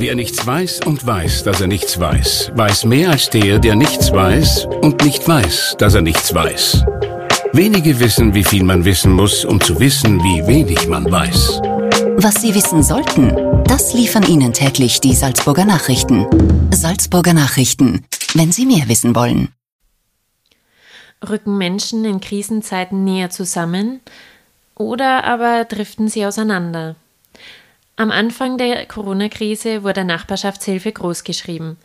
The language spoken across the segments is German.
Wer nichts weiß und weiß, dass er nichts weiß, weiß mehr als der, der nichts weiß und nicht weiß, dass er nichts weiß. Wenige wissen, wie viel man wissen muss, um zu wissen, wie wenig man weiß. Was Sie wissen sollten, das liefern Ihnen täglich die Salzburger Nachrichten. Salzburger Nachrichten, wenn Sie mehr wissen wollen. Rücken Menschen in Krisenzeiten näher zusammen oder aber driften sie auseinander? Am Anfang der Corona-Krise wurde Nachbarschaftshilfe großgeschrieben.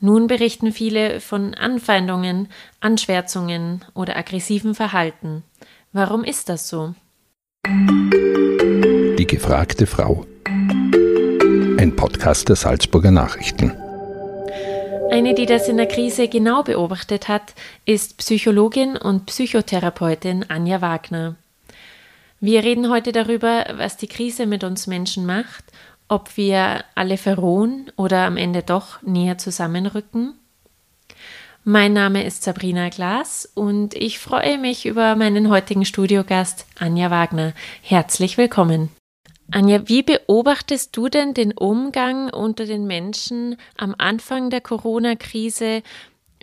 Nun berichten viele von Anfeindungen, Anschwärzungen oder aggressiven Verhalten. Warum ist das so? Die gefragte Frau. Ein Podcast der Salzburger Nachrichten. Eine, die das in der Krise genau beobachtet hat, ist Psychologin und Psychotherapeutin Anja Wagner. Wir reden heute darüber, was die Krise mit uns Menschen macht ob wir alle verrohen oder am Ende doch näher zusammenrücken. Mein Name ist Sabrina Glas und ich freue mich über meinen heutigen Studiogast Anja Wagner. Herzlich willkommen. Anja, wie beobachtest du denn den Umgang unter den Menschen am Anfang der Corona-Krise,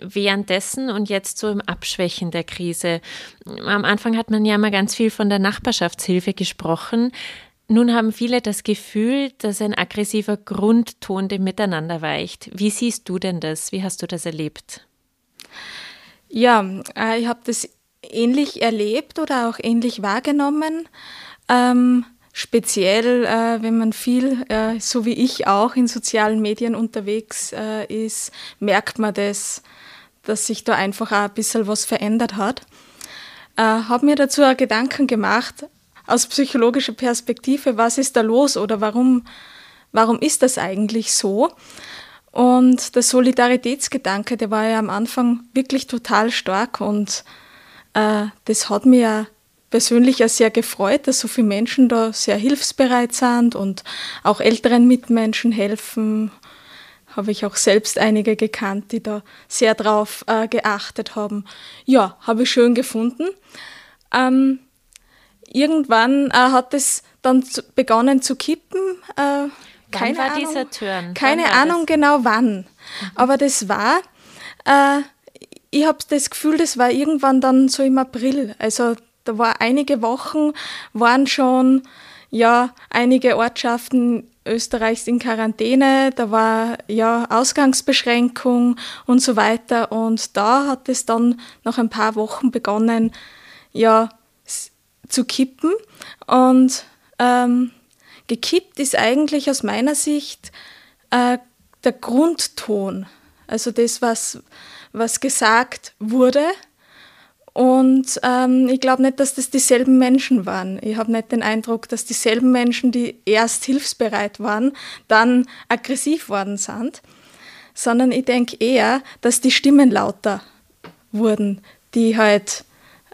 währenddessen und jetzt so im Abschwächen der Krise? Am Anfang hat man ja mal ganz viel von der Nachbarschaftshilfe gesprochen. Nun haben viele das Gefühl, dass ein aggressiver Grundton dem Miteinander weicht. Wie siehst du denn das? Wie hast du das erlebt? Ja, äh, ich habe das ähnlich erlebt oder auch ähnlich wahrgenommen. Ähm, speziell, äh, wenn man viel, äh, so wie ich auch, in sozialen Medien unterwegs äh, ist, merkt man das, dass sich da einfach auch ein bisschen was verändert hat. Äh, habe mir dazu auch Gedanken gemacht, aus psychologischer Perspektive, was ist da los oder warum, warum ist das eigentlich so? Und der Solidaritätsgedanke, der war ja am Anfang wirklich total stark und äh, das hat mir ja persönlich ja sehr gefreut, dass so viele Menschen da sehr hilfsbereit sind und auch älteren Mitmenschen helfen. Habe ich auch selbst einige gekannt, die da sehr drauf äh, geachtet haben. Ja, habe ich schön gefunden. Ähm, irgendwann äh, hat es dann zu, begonnen zu kippen. Äh, keine wann war Ahnung, dieser Turn? Keine Ahnung das? genau wann. Mhm. Aber das war, äh, ich habe das Gefühl, das war irgendwann dann so im April. Also da war einige Wochen, waren schon ja einige Ortschaften Österreichs in Quarantäne, da war ja Ausgangsbeschränkung und so weiter. Und da hat es dann nach ein paar Wochen begonnen, ja, zu kippen. Und ähm, gekippt ist eigentlich aus meiner Sicht äh, der Grundton, also das, was, was gesagt wurde. Und ähm, ich glaube nicht, dass das dieselben Menschen waren. Ich habe nicht den Eindruck, dass dieselben Menschen, die erst hilfsbereit waren, dann aggressiv worden sind, sondern ich denke eher, dass die Stimmen lauter wurden, die halt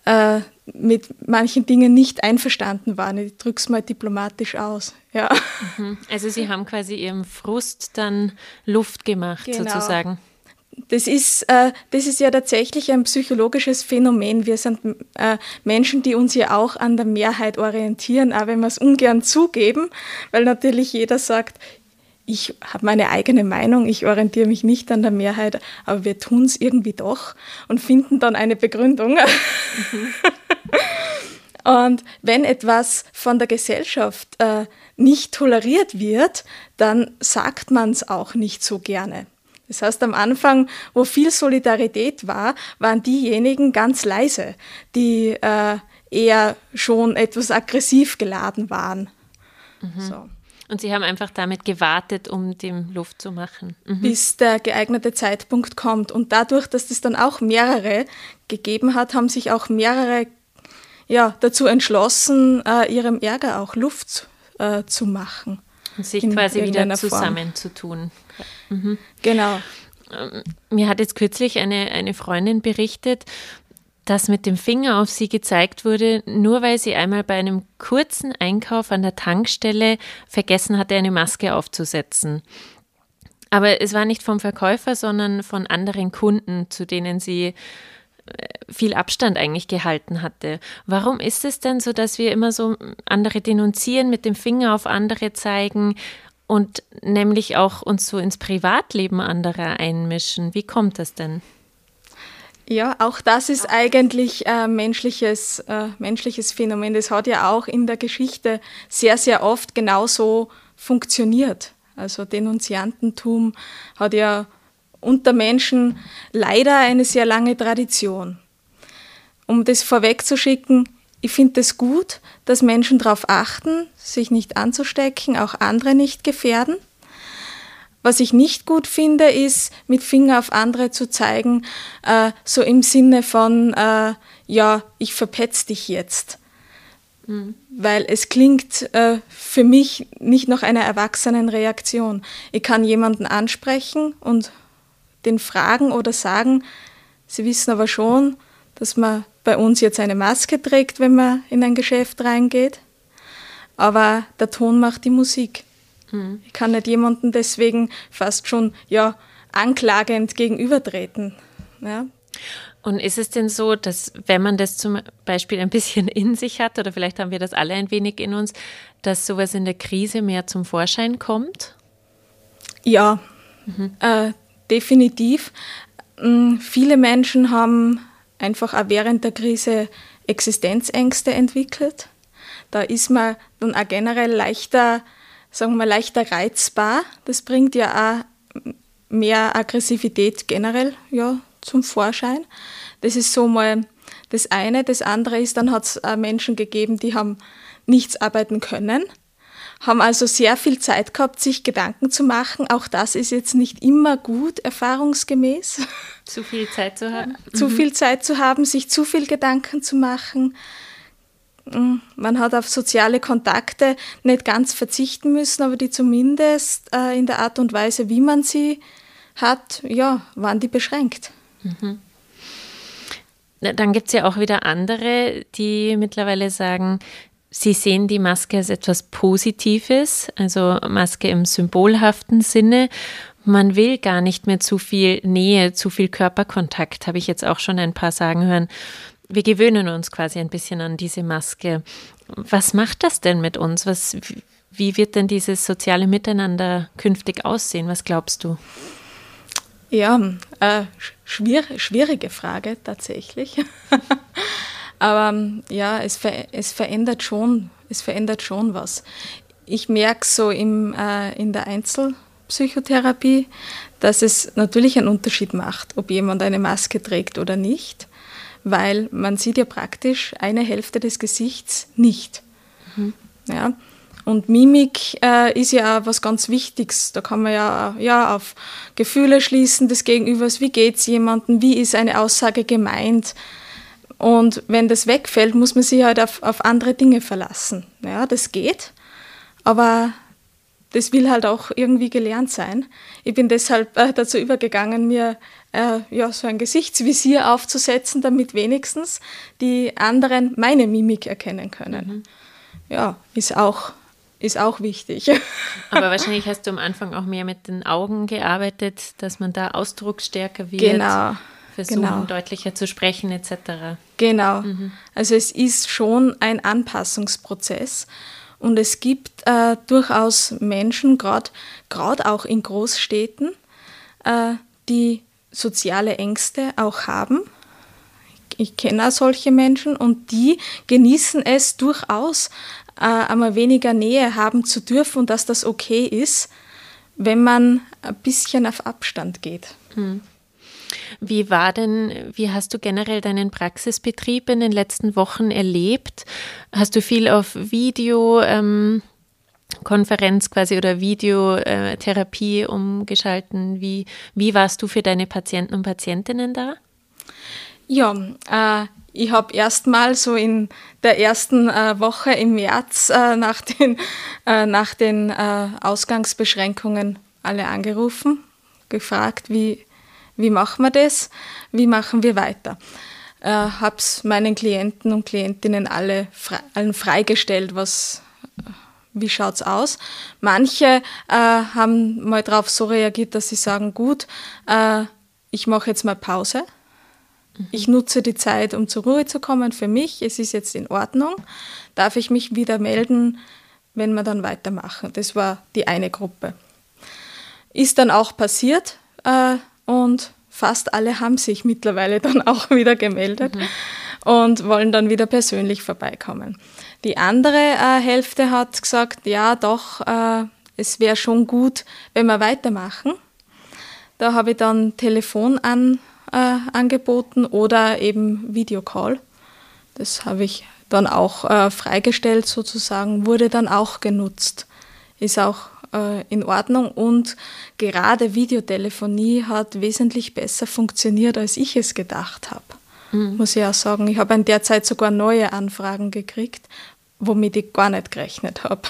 äh, mit manchen Dingen nicht einverstanden waren. Ich drücke es mal diplomatisch aus. Ja. Mhm. Also Sie haben quasi Ihrem Frust dann Luft gemacht, genau. sozusagen. Das ist, äh, das ist ja tatsächlich ein psychologisches Phänomen. Wir sind äh, Menschen, die uns ja auch an der Mehrheit orientieren, auch wenn wir es ungern zugeben, weil natürlich jeder sagt, ich habe meine eigene Meinung, ich orientiere mich nicht an der Mehrheit, aber wir tun es irgendwie doch und finden dann eine Begründung. Mhm. und wenn etwas von der Gesellschaft äh, nicht toleriert wird, dann sagt man es auch nicht so gerne. Das heißt, am Anfang, wo viel Solidarität war, waren diejenigen ganz leise, die äh, eher schon etwas aggressiv geladen waren. Mhm. So. Und Sie haben einfach damit gewartet, um dem Luft zu machen. Mhm. Bis der geeignete Zeitpunkt kommt. Und dadurch, dass es dann auch mehrere gegeben hat, haben sich auch mehrere ja, dazu entschlossen, äh, ihrem Ärger auch Luft äh, zu machen. Sich quasi wieder zusammenzutun. Mhm. Genau. Ähm, mir hat jetzt kürzlich eine, eine Freundin berichtet, dass mit dem Finger auf sie gezeigt wurde, nur weil sie einmal bei einem kurzen Einkauf an der Tankstelle vergessen hatte, eine Maske aufzusetzen. Aber es war nicht vom Verkäufer, sondern von anderen Kunden, zu denen sie viel Abstand eigentlich gehalten hatte. Warum ist es denn so, dass wir immer so andere denunzieren, mit dem Finger auf andere zeigen, und nämlich auch uns so ins Privatleben anderer einmischen. Wie kommt das denn? Ja, auch das ist eigentlich ein menschliches, äh, menschliches Phänomen. Das hat ja auch in der Geschichte sehr, sehr oft genauso funktioniert. Also Denunziantentum hat ja unter Menschen leider eine sehr lange Tradition. Um das vorwegzuschicken, ich finde es gut, dass Menschen darauf achten, sich nicht anzustecken, auch andere nicht gefährden. Was ich nicht gut finde, ist, mit Finger auf andere zu zeigen, äh, so im Sinne von, äh, ja, ich verpetz dich jetzt. Mhm. Weil es klingt äh, für mich nicht nach einer erwachsenen Reaktion. Ich kann jemanden ansprechen und den fragen oder sagen, sie wissen aber schon, dass man bei uns jetzt eine Maske trägt, wenn man in ein Geschäft reingeht. Aber der Ton macht die Musik. Mhm. Ich kann nicht jemandem deswegen fast schon ja, anklagend gegenübertreten. Ja. Und ist es denn so, dass wenn man das zum Beispiel ein bisschen in sich hat, oder vielleicht haben wir das alle ein wenig in uns, dass sowas in der Krise mehr zum Vorschein kommt? Ja, mhm. äh, definitiv. Ähm, viele Menschen haben einfach auch während der Krise Existenzängste entwickelt. Da ist man dann auch generell leichter, sagen wir leichter reizbar. Das bringt ja auch mehr Aggressivität generell ja, zum Vorschein. Das ist so mal das eine. Das andere ist, dann hat es Menschen gegeben, die haben nichts arbeiten können haben also sehr viel Zeit gehabt, sich Gedanken zu machen. Auch das ist jetzt nicht immer gut, erfahrungsgemäß. Zu viel Zeit zu haben. Zu mhm. viel Zeit zu haben, sich zu viel Gedanken zu machen. Mm, man hat auf soziale Kontakte nicht ganz verzichten müssen, aber die zumindest äh, in der Art und Weise, wie man sie hat, ja, waren die beschränkt. Mhm. Dann gibt es ja auch wieder andere, die mittlerweile sagen, Sie sehen die Maske als etwas Positives, also Maske im symbolhaften Sinne. Man will gar nicht mehr zu viel Nähe, zu viel Körperkontakt, habe ich jetzt auch schon ein paar sagen hören. Wir gewöhnen uns quasi ein bisschen an diese Maske. Was macht das denn mit uns? Was, wie wird denn dieses soziale Miteinander künftig aussehen? Was glaubst du? Ja, äh, schwier schwierige Frage tatsächlich. Aber ähm, ja, es, ver es, verändert schon, es verändert schon was. Ich merke so im, äh, in der Einzelpsychotherapie, dass es natürlich einen Unterschied macht, ob jemand eine Maske trägt oder nicht, weil man sieht ja praktisch eine Hälfte des Gesichts nicht. Mhm. Ja. Und Mimik äh, ist ja auch was ganz Wichtiges. Da kann man ja, ja auf Gefühle schließen des Gegenübers. Wie geht es jemandem? Wie ist eine Aussage gemeint? Und wenn das wegfällt, muss man sich halt auf, auf andere Dinge verlassen. Ja, das geht, aber das will halt auch irgendwie gelernt sein. Ich bin deshalb äh, dazu übergegangen, mir äh, ja, so ein Gesichtsvisier aufzusetzen, damit wenigstens die anderen meine Mimik erkennen können. Mhm. Ja, ist auch, ist auch wichtig. Aber wahrscheinlich hast du am Anfang auch mehr mit den Augen gearbeitet, dass man da ausdrucksstärker wird. Genau versuchen, genau. deutlicher zu sprechen etc. Genau. Mhm. Also es ist schon ein Anpassungsprozess und es gibt äh, durchaus Menschen, gerade auch in Großstädten, äh, die soziale Ängste auch haben. Ich kenne auch solche Menschen und die genießen es durchaus, äh, einmal weniger Nähe haben zu dürfen und dass das okay ist, wenn man ein bisschen auf Abstand geht. Mhm. Wie war denn, wie hast du generell deinen Praxisbetrieb in den letzten Wochen erlebt? Hast du viel auf Video, ähm, quasi oder Videotherapie äh, umgeschalten? Wie, wie warst du für deine Patienten und Patientinnen da? Ja, äh, ich habe erst mal so in der ersten äh, Woche im März äh, nach den, äh, nach den äh, Ausgangsbeschränkungen alle angerufen, gefragt, wie, wie machen wir das? Wie machen wir weiter? Äh, habe es meinen Klienten und Klientinnen alle frei, allen freigestellt, was, wie schaut es aus. Manche äh, haben mal darauf so reagiert, dass sie sagen, gut, äh, ich mache jetzt mal Pause. Mhm. Ich nutze die Zeit, um zur Ruhe zu kommen für mich. Es ist jetzt in Ordnung. Darf ich mich wieder melden, wenn wir dann weitermachen. Das war die eine Gruppe. Ist dann auch passiert äh, und fast alle haben sich mittlerweile dann auch wieder gemeldet mhm. und wollen dann wieder persönlich vorbeikommen. Die andere äh, Hälfte hat gesagt, ja doch, äh, es wäre schon gut, wenn wir weitermachen. Da habe ich dann Telefon an, äh, angeboten oder eben Videocall. Das habe ich dann auch äh, freigestellt sozusagen, wurde dann auch genutzt. Ist auch äh, in Ordnung und gerade Videotelefonie hat wesentlich besser funktioniert, als ich es gedacht habe. Mhm. Muss ich auch sagen. Ich habe in der Zeit sogar neue Anfragen gekriegt, womit ich gar nicht gerechnet habe.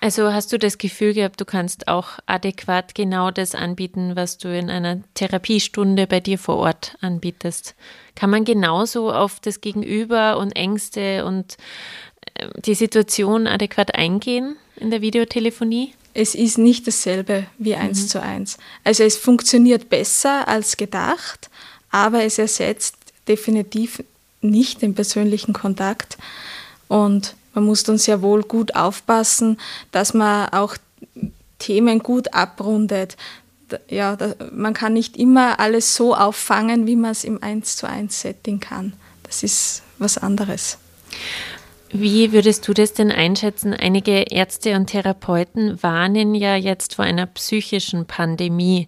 Also hast du das Gefühl gehabt, du kannst auch adäquat genau das anbieten, was du in einer Therapiestunde bei dir vor Ort anbietest? Kann man genauso auf das Gegenüber und Ängste und ähm, die Situation adäquat eingehen in der Videotelefonie? Es ist nicht dasselbe wie eins mhm. zu eins. Also es funktioniert besser als gedacht, aber es ersetzt definitiv nicht den persönlichen Kontakt. Und man muss dann sehr wohl gut aufpassen, dass man auch Themen gut abrundet. Ja, man kann nicht immer alles so auffangen, wie man es im 1 zu 1 Setting kann. Das ist was anderes. Wie würdest du das denn einschätzen? Einige Ärzte und Therapeuten warnen ja jetzt vor einer psychischen Pandemie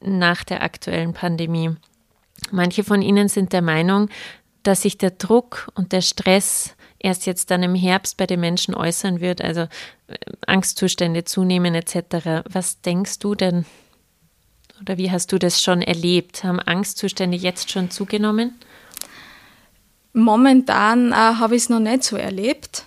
nach der aktuellen Pandemie. Manche von ihnen sind der Meinung, dass sich der Druck und der Stress erst jetzt dann im Herbst bei den Menschen äußern wird, also äh, Angstzustände zunehmen etc. Was denkst du denn? Oder wie hast du das schon erlebt? Haben Angstzustände jetzt schon zugenommen? Momentan äh, habe ich es noch nicht so erlebt,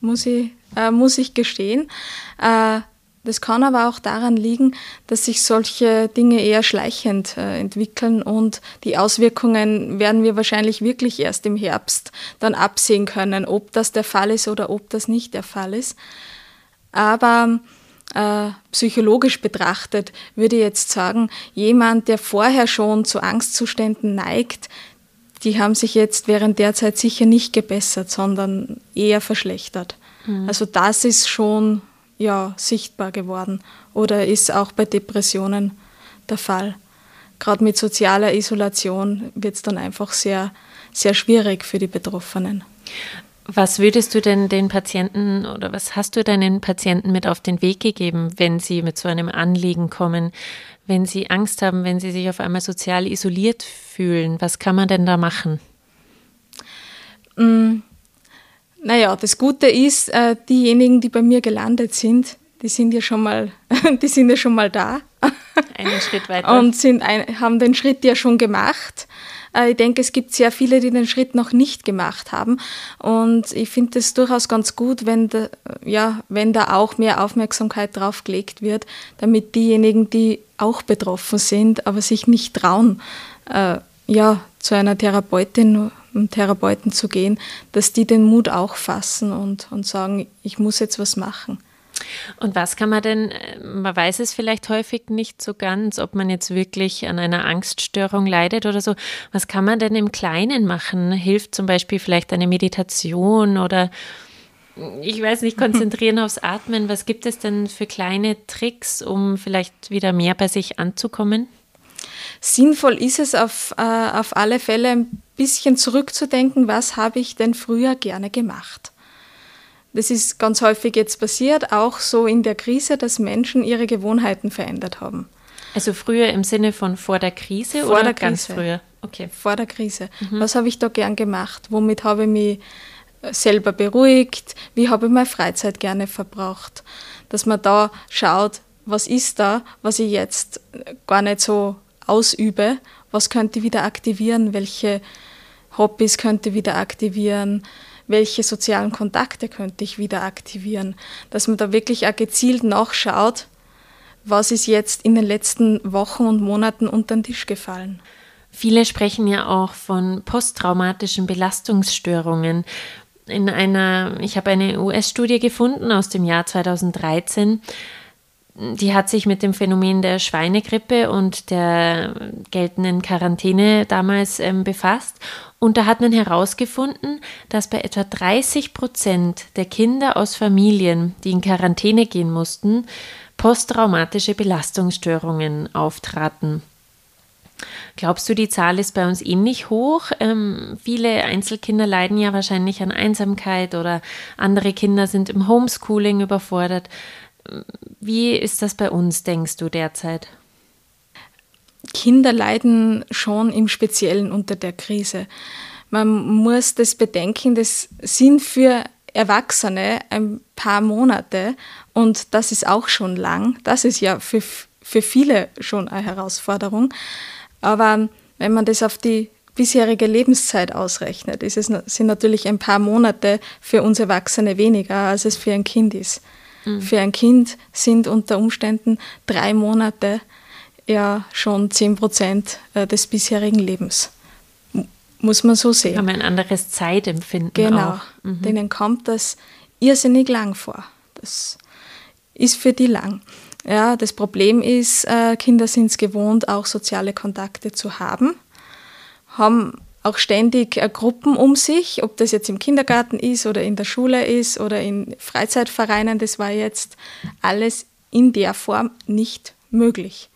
muss ich, äh, muss ich gestehen. Äh, das kann aber auch daran liegen, dass sich solche Dinge eher schleichend äh, entwickeln und die Auswirkungen werden wir wahrscheinlich wirklich erst im Herbst dann absehen können, ob das der Fall ist oder ob das nicht der Fall ist. Aber äh, psychologisch betrachtet würde ich jetzt sagen, jemand, der vorher schon zu Angstzuständen neigt, die haben sich jetzt während der Zeit sicher nicht gebessert, sondern eher verschlechtert. Mhm. Also das ist schon ja, sichtbar geworden oder ist auch bei Depressionen der Fall. Gerade mit sozialer Isolation wird es dann einfach sehr, sehr schwierig für die Betroffenen. Was würdest du denn den Patienten oder was hast du deinen Patienten mit auf den Weg gegeben, wenn sie mit so einem Anliegen kommen, wenn sie Angst haben, wenn sie sich auf einmal sozial isoliert fühlen? Was kann man denn da machen? Mm, naja, das Gute ist, äh, diejenigen, die bei mir gelandet sind, die sind ja schon mal, die sind ja schon mal da. Einen Schritt weiter. Und sind ein, haben den Schritt ja schon gemacht. Äh, ich denke, es gibt sehr viele, die den Schritt noch nicht gemacht haben. Und ich finde es durchaus ganz gut, wenn da, ja, wenn da auch mehr Aufmerksamkeit drauf gelegt wird, damit diejenigen, die auch betroffen sind, aber sich nicht trauen, äh, ja, zu einer Therapeutin und Therapeuten zu gehen, dass die den Mut auch fassen und, und sagen, ich muss jetzt was machen. Und was kann man denn, man weiß es vielleicht häufig nicht so ganz, ob man jetzt wirklich an einer Angststörung leidet oder so. Was kann man denn im Kleinen machen? Hilft zum Beispiel vielleicht eine Meditation oder ich weiß nicht, konzentrieren aufs Atmen. Was gibt es denn für kleine Tricks, um vielleicht wieder mehr bei sich anzukommen? Sinnvoll ist es auf, äh, auf alle Fälle ein bisschen zurückzudenken, was habe ich denn früher gerne gemacht. Das ist ganz häufig jetzt passiert, auch so in der Krise, dass Menschen ihre Gewohnheiten verändert haben. Also früher im Sinne von vor der Krise vor oder der ganz Krise. früher? Okay. Vor der Krise. Mhm. Was habe ich da gern gemacht? Womit habe ich mich selber beruhigt? Wie habe ich meine Freizeit gerne verbracht? Dass man da schaut, was ist da, was ich jetzt gar nicht so ausübe, was könnte ich wieder aktivieren, welche Hobbys könnte ich wieder aktivieren, welche sozialen Kontakte könnte ich wieder aktivieren, dass man da wirklich auch gezielt nachschaut, was ist jetzt in den letzten Wochen und Monaten unter den Tisch gefallen. Viele sprechen ja auch von posttraumatischen Belastungsstörungen. In einer, ich habe eine US-Studie gefunden aus dem Jahr 2013, die hat sich mit dem Phänomen der Schweinegrippe und der geltenden Quarantäne damals ähm, befasst. Und da hat man herausgefunden, dass bei etwa 30 Prozent der Kinder aus Familien, die in Quarantäne gehen mussten, posttraumatische Belastungsstörungen auftraten. Glaubst du, die Zahl ist bei uns ähnlich hoch? Ähm, viele Einzelkinder leiden ja wahrscheinlich an Einsamkeit oder andere Kinder sind im Homeschooling überfordert. Wie ist das bei uns, denkst du derzeit? Kinder leiden schon im Speziellen unter der Krise. Man muss das bedenken, das sind für Erwachsene ein paar Monate und das ist auch schon lang. Das ist ja für, für viele schon eine Herausforderung. Aber wenn man das auf die bisherige Lebenszeit ausrechnet, ist es, sind natürlich ein paar Monate für uns Erwachsene weniger, als es für ein Kind ist. Mhm. Für ein Kind sind unter Umständen drei Monate ja schon zehn Prozent äh, des bisherigen Lebens. Muss man so sehen. Haben ein anderes Zeitempfinden. Genau. Mhm. Denen kommt das irrsinnig lang vor. Das ist für die lang. Ja, das Problem ist, äh, Kinder sind es gewohnt, auch soziale Kontakte zu haben, haben auch ständig äh, Gruppen um sich, ob das jetzt im Kindergarten ist oder in der Schule ist oder in Freizeitvereinen, das war jetzt alles in der Form nicht möglich.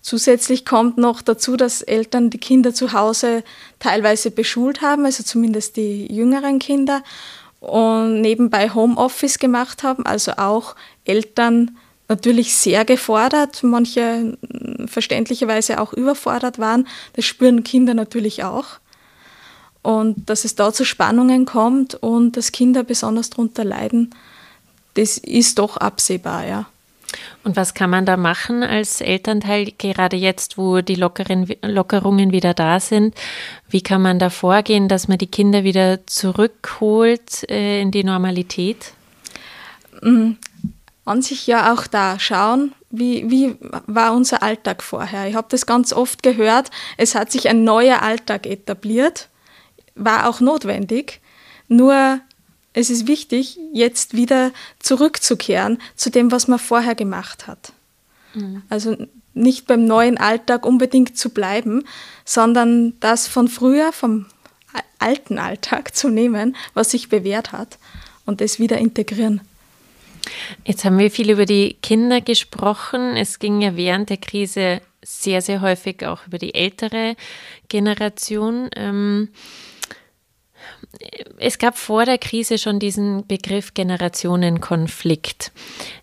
Zusätzlich kommt noch dazu, dass Eltern die Kinder zu Hause teilweise beschult haben, also zumindest die jüngeren Kinder, und nebenbei Homeoffice gemacht haben, also auch Eltern natürlich sehr gefordert, manche verständlicherweise auch überfordert waren. Das spüren Kinder natürlich auch. Und dass es da zu Spannungen kommt und dass Kinder besonders darunter leiden, das ist doch absehbar, ja. Und was kann man da machen als Elternteil, gerade jetzt, wo die Lockeren, Lockerungen wieder da sind? Wie kann man da vorgehen, dass man die Kinder wieder zurückholt äh, in die Normalität? Mm, an sich ja auch da schauen, wie, wie war unser Alltag vorher. Ich habe das ganz oft gehört, es hat sich ein neuer Alltag etabliert, war auch notwendig, nur es ist wichtig, jetzt wieder zurückzukehren zu dem, was man vorher gemacht hat. Mhm. Also nicht beim neuen Alltag unbedingt zu bleiben, sondern das von früher, vom alten Alltag zu nehmen, was sich bewährt hat und es wieder integrieren. Jetzt haben wir viel über die Kinder gesprochen. Es ging ja während der Krise sehr, sehr häufig auch über die ältere Generation. Ähm, es gab vor der Krise schon diesen Begriff Generationenkonflikt.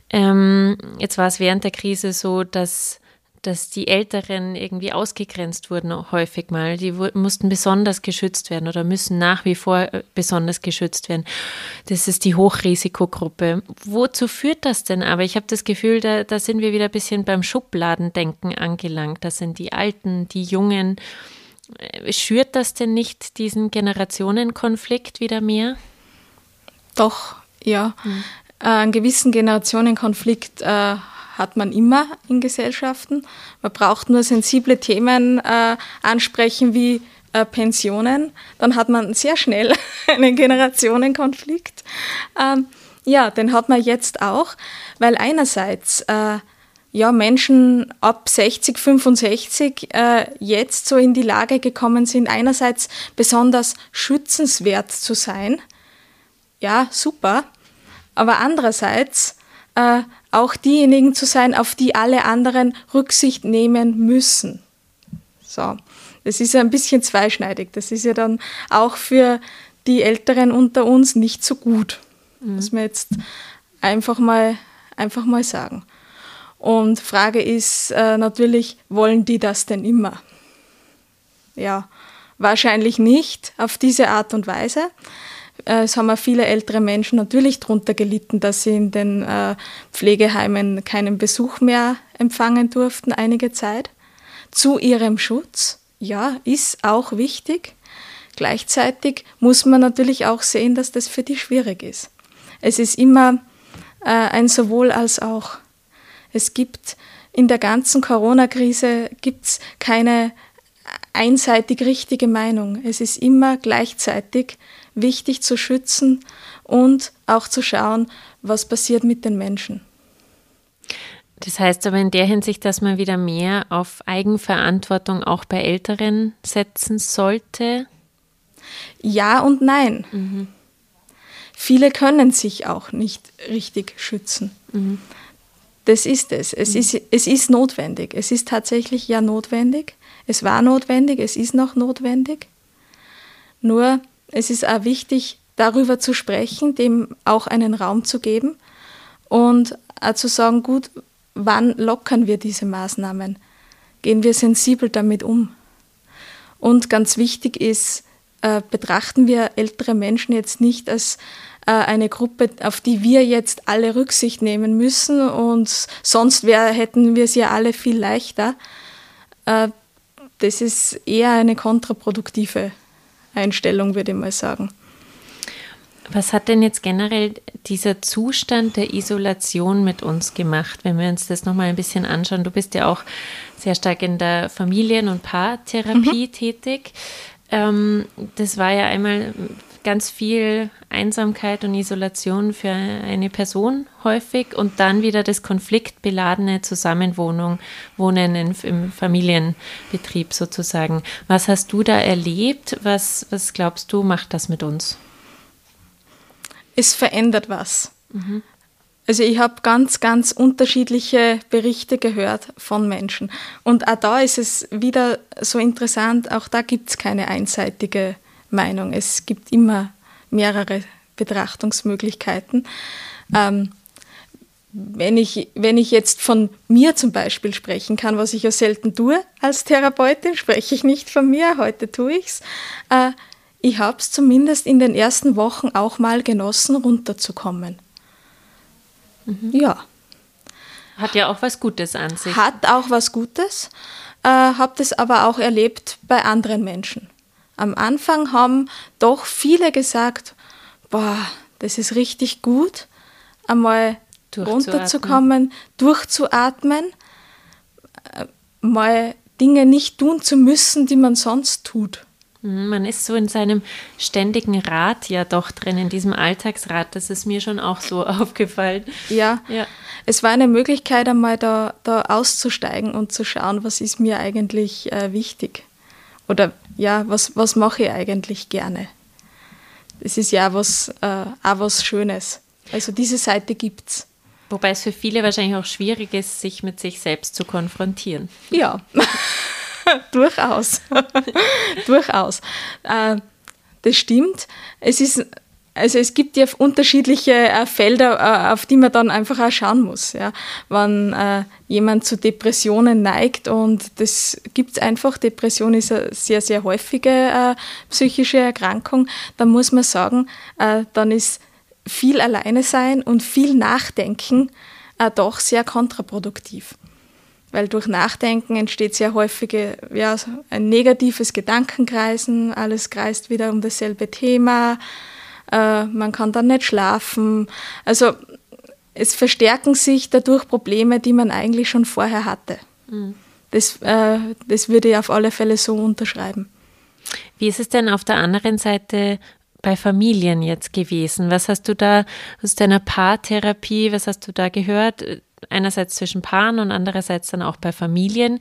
Ähm, jetzt war es während der Krise so, dass dass die Älteren irgendwie ausgegrenzt wurden häufig mal. Die mussten besonders geschützt werden oder müssen nach wie vor äh, besonders geschützt werden. Das ist die Hochrisikogruppe. Wozu führt das denn aber? Ich habe das Gefühl, da, da sind wir wieder ein bisschen beim Schubladendenken angelangt. Das sind die Alten, die Jungen. Äh, schürt das denn nicht diesen Generationenkonflikt wieder mehr? Doch, ja. Mhm. einen gewissen Generationenkonflikt äh, hat man immer in Gesellschaften. Man braucht nur sensible Themen äh, ansprechen wie äh, Pensionen, dann hat man sehr schnell einen Generationenkonflikt. Ähm, ja, den hat man jetzt auch, weil einerseits ja, Menschen ab 60, 65 äh, jetzt so in die Lage gekommen sind, einerseits besonders schützenswert zu sein. Ja, super. Aber andererseits äh, auch diejenigen zu sein, auf die alle anderen Rücksicht nehmen müssen. So, das ist ja ein bisschen zweischneidig. Das ist ja dann auch für die Älteren unter uns nicht so gut. Mhm. Muss man jetzt einfach mal, einfach mal sagen. Und Frage ist äh, natürlich, wollen die das denn immer? Ja, wahrscheinlich nicht auf diese Art und Weise. Äh, es haben auch viele ältere Menschen natürlich darunter gelitten, dass sie in den äh, Pflegeheimen keinen Besuch mehr empfangen durften, einige Zeit. Zu ihrem Schutz, ja, ist auch wichtig. Gleichzeitig muss man natürlich auch sehen, dass das für die schwierig ist. Es ist immer äh, ein sowohl als auch. Es gibt in der ganzen Corona-Krise gibt's keine einseitig richtige Meinung. Es ist immer gleichzeitig wichtig zu schützen und auch zu schauen, was passiert mit den Menschen. Das heißt aber in der Hinsicht, dass man wieder mehr auf Eigenverantwortung auch bei Älteren setzen sollte? Ja und nein. Mhm. Viele können sich auch nicht richtig schützen. Mhm. Das ist es. Es, mhm. ist. es ist notwendig. Es ist tatsächlich ja notwendig. Es war notwendig, es ist noch notwendig. Nur es ist auch wichtig, darüber zu sprechen, dem auch einen Raum zu geben und auch zu sagen, gut, wann lockern wir diese Maßnahmen? Gehen wir sensibel damit um? Und ganz wichtig ist, äh, betrachten wir ältere Menschen jetzt nicht als eine Gruppe, auf die wir jetzt alle Rücksicht nehmen müssen und sonst wär, hätten wir sie ja alle viel leichter. Äh, das ist eher eine kontraproduktive Einstellung, würde ich mal sagen. Was hat denn jetzt generell dieser Zustand der Isolation mit uns gemacht, wenn wir uns das nochmal ein bisschen anschauen? Du bist ja auch sehr stark in der Familien- und Paartherapie mhm. tätig. Ähm, das war ja einmal ganz viel Einsamkeit und Isolation für eine Person häufig und dann wieder das konfliktbeladene Zusammenwohnung, Wohnen in, im Familienbetrieb sozusagen. Was hast du da erlebt? Was, was glaubst du, macht das mit uns? Es verändert was. Mhm. Also ich habe ganz, ganz unterschiedliche Berichte gehört von Menschen. Und auch da ist es wieder so interessant, auch da gibt es keine einseitige Meinung. Es gibt immer mehrere Betrachtungsmöglichkeiten. Ähm, wenn ich, wenn ich jetzt von mir zum Beispiel sprechen kann, was ich ja selten tue als Therapeutin, spreche ich nicht von mir, heute tue ich's. Äh, ich habe es zumindest in den ersten Wochen auch mal genossen, runterzukommen. Mhm. Ja. Hat ja auch was Gutes an sich. Hat auch was Gutes, äh, habe das aber auch erlebt bei anderen Menschen. Am Anfang haben doch viele gesagt, boah, das ist richtig gut, einmal runterzukommen, durchzuatmen, äh, mal Dinge nicht tun zu müssen, die man sonst tut. Mhm, man ist so in seinem ständigen Rad ja doch drin, in diesem Alltagsrad. Das ist mir schon auch so aufgefallen. Ja, ja. es war eine Möglichkeit, einmal da, da auszusteigen und zu schauen, was ist mir eigentlich äh, wichtig. Oder ja, was, was mache ich eigentlich gerne. Es ist ja was, äh, auch was Schönes. Also diese Seite gibt es. Wobei es für viele wahrscheinlich auch schwierig ist, sich mit sich selbst zu konfrontieren. Ja. Durchaus. Durchaus. Äh, das stimmt. Es ist also es gibt ja unterschiedliche äh, Felder, äh, auf die man dann einfach auch schauen muss. Ja. Wenn äh, jemand zu Depressionen neigt und das gibt es einfach, Depression ist eine sehr, sehr häufige äh, psychische Erkrankung, dann muss man sagen, äh, dann ist viel alleine sein und viel Nachdenken äh, doch sehr kontraproduktiv weil durch Nachdenken entsteht sehr häufig ja, ein negatives Gedankenkreisen, alles kreist wieder um dasselbe Thema, äh, man kann dann nicht schlafen. Also es verstärken sich dadurch Probleme, die man eigentlich schon vorher hatte. Mhm. Das, äh, das würde ich auf alle Fälle so unterschreiben. Wie ist es denn auf der anderen Seite bei Familien jetzt gewesen? Was hast du da aus deiner Paartherapie, was hast du da gehört? einerseits zwischen Paaren und andererseits dann auch bei Familien.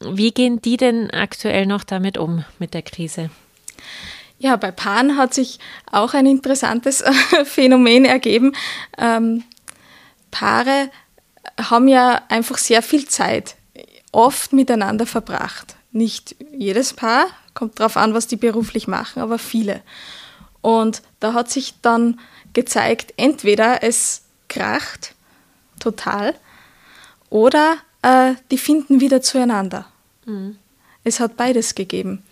Wie gehen die denn aktuell noch damit um, mit der Krise? Ja, bei Paaren hat sich auch ein interessantes Phänomen ergeben. Ähm, Paare haben ja einfach sehr viel Zeit oft miteinander verbracht. Nicht jedes Paar, kommt darauf an, was die beruflich machen, aber viele. Und da hat sich dann gezeigt, entweder es kracht total. Oder äh, die finden wieder zueinander. Mhm. Es hat beides gegeben.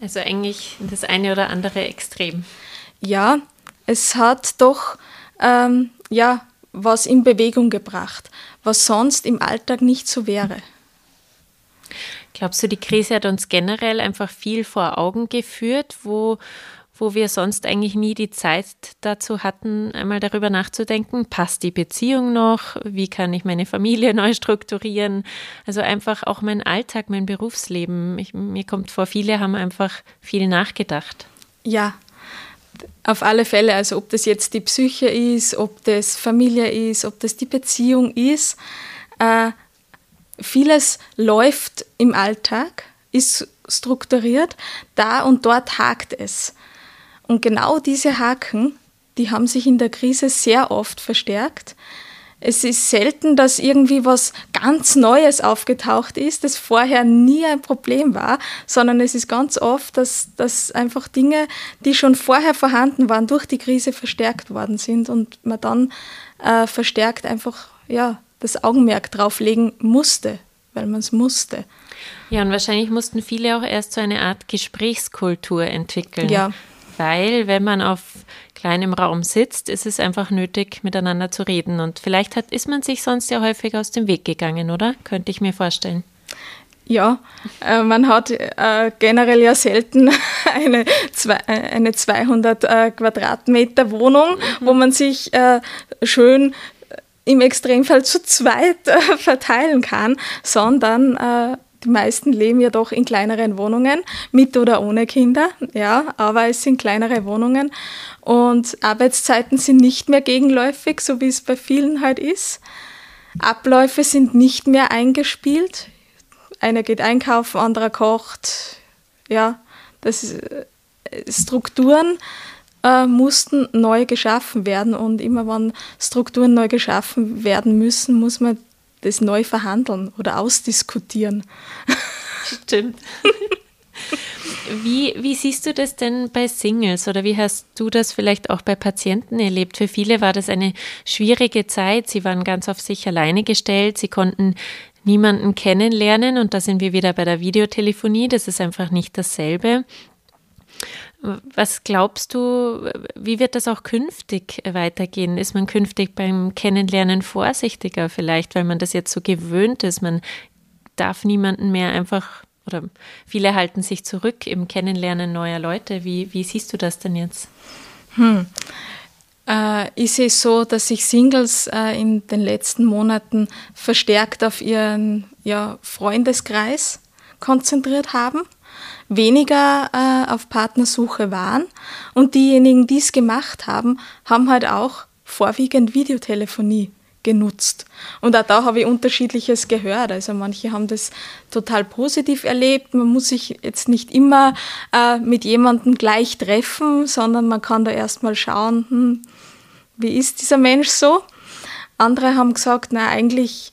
Also eigentlich das eine oder andere Extrem. Ja, es hat doch ähm, ja, was in Bewegung gebracht, was sonst im Alltag nicht so wäre. Glaubst du, die Krise hat uns generell einfach viel vor Augen geführt, wo, wo wir sonst eigentlich nie die Zeit dazu hatten, einmal darüber nachzudenken, passt die Beziehung noch, wie kann ich meine Familie neu strukturieren, also einfach auch mein Alltag, mein Berufsleben. Ich, mir kommt vor, viele haben einfach viel nachgedacht. Ja, auf alle Fälle, also ob das jetzt die Psyche ist, ob das Familie ist, ob das die Beziehung ist, Äh, vieles läuft im Alltag, ist strukturiert, da und dort hakt es. Und genau diese Haken, die haben sich in der Krise sehr oft verstärkt. Es ist selten, dass irgendwie was ganz Neues aufgetaucht ist, das vorher nie ein Problem war, sondern es ist ganz oft, dass, dass einfach Dinge, die schon vorher vorhanden waren, durch die Krise verstärkt worden sind und man dann äh, verstärkt einfach ja, das Augenmerk drauflegen musste, weil man es musste. Ja, und wahrscheinlich mussten viele auch erst so eine Art Gesprächskultur entwickeln. Ja. Weil, wenn man auf kleinem Raum sitzt, ist es einfach nötig, miteinander zu reden. Und vielleicht hat, ist man sich sonst ja häufig aus dem Weg gegangen, oder? Könnte ich mir vorstellen. Ja, äh, man hat äh, generell ja selten eine, zwei, äh, eine 200 äh, Quadratmeter Wohnung, mhm. wo man sich äh, schön im Extremfall zu zweit äh, verteilen kann, sondern die meisten leben ja doch in kleineren Wohnungen, mit oder ohne Kinder, ja, aber es sind kleinere Wohnungen und Arbeitszeiten sind nicht mehr gegenläufig, so wie es bei vielen halt ist. Abläufe sind nicht mehr eingespielt. Einer geht einkaufen, anderer kocht. Ja, das ist, äh, Strukturen äh, mussten neu geschaffen werden und immer wenn Strukturen neu geschaffen werden müssen, muss man das neu verhandeln oder ausdiskutieren. Stimmt. Wie, wie siehst du das denn bei Singles oder wie hast du das vielleicht auch bei Patienten erlebt? Für viele war das eine schwierige Zeit. Sie waren ganz auf sich alleine gestellt. Sie konnten niemanden kennenlernen und da sind wir wieder bei der Videotelefonie. Das ist einfach nicht dasselbe. Was glaubst du, wie wird das auch künftig weitergehen? Ist man künftig beim Kennenlernen vorsichtiger vielleicht, weil man das jetzt so gewöhnt ist? Man darf niemanden mehr einfach oder viele halten sich zurück im Kennenlernen neuer Leute. Wie, wie siehst du das denn jetzt? Hm. Äh, ich sehe so, dass sich Singles äh, in den letzten Monaten verstärkt auf ihren ja, Freundeskreis konzentriert haben weniger äh, auf Partnersuche waren. Und diejenigen, die es gemacht haben, haben halt auch vorwiegend Videotelefonie genutzt. Und auch da habe ich unterschiedliches gehört. Also manche haben das total positiv erlebt. Man muss sich jetzt nicht immer äh, mit jemandem gleich treffen, sondern man kann da erstmal schauen, hm, wie ist dieser Mensch so. Andere haben gesagt, na eigentlich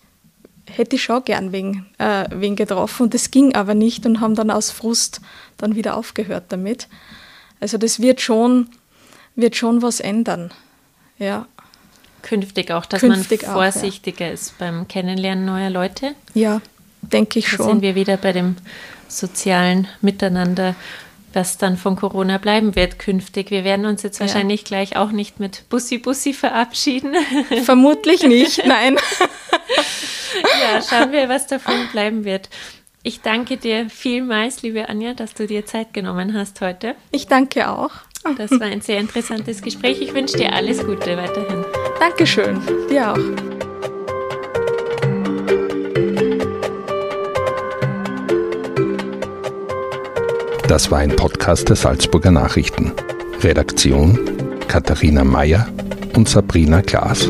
hätte ich schon gern wen, äh, wen getroffen und das ging aber nicht und haben dann aus Frust dann wieder aufgehört damit. Also das wird schon, wird schon was ändern. Ja. Künftig auch, dass Künftig man vorsichtiger auch, ja. ist beim Kennenlernen neuer Leute? Ja, denke ich da schon. sind wir wieder bei dem sozialen Miteinander was dann von Corona bleiben wird künftig. Wir werden uns jetzt wahrscheinlich ja. gleich auch nicht mit Bussi Bussi verabschieden. Vermutlich nicht, nein. Ja, schauen wir, was davon bleiben wird. Ich danke dir vielmals, liebe Anja, dass du dir Zeit genommen hast heute. Ich danke auch. Das war ein sehr interessantes Gespräch. Ich wünsche dir alles Gute weiterhin. Dankeschön, dir auch. Das war ein Podcast der Salzburger Nachrichten. Redaktion Katharina Mayer und Sabrina Klaas.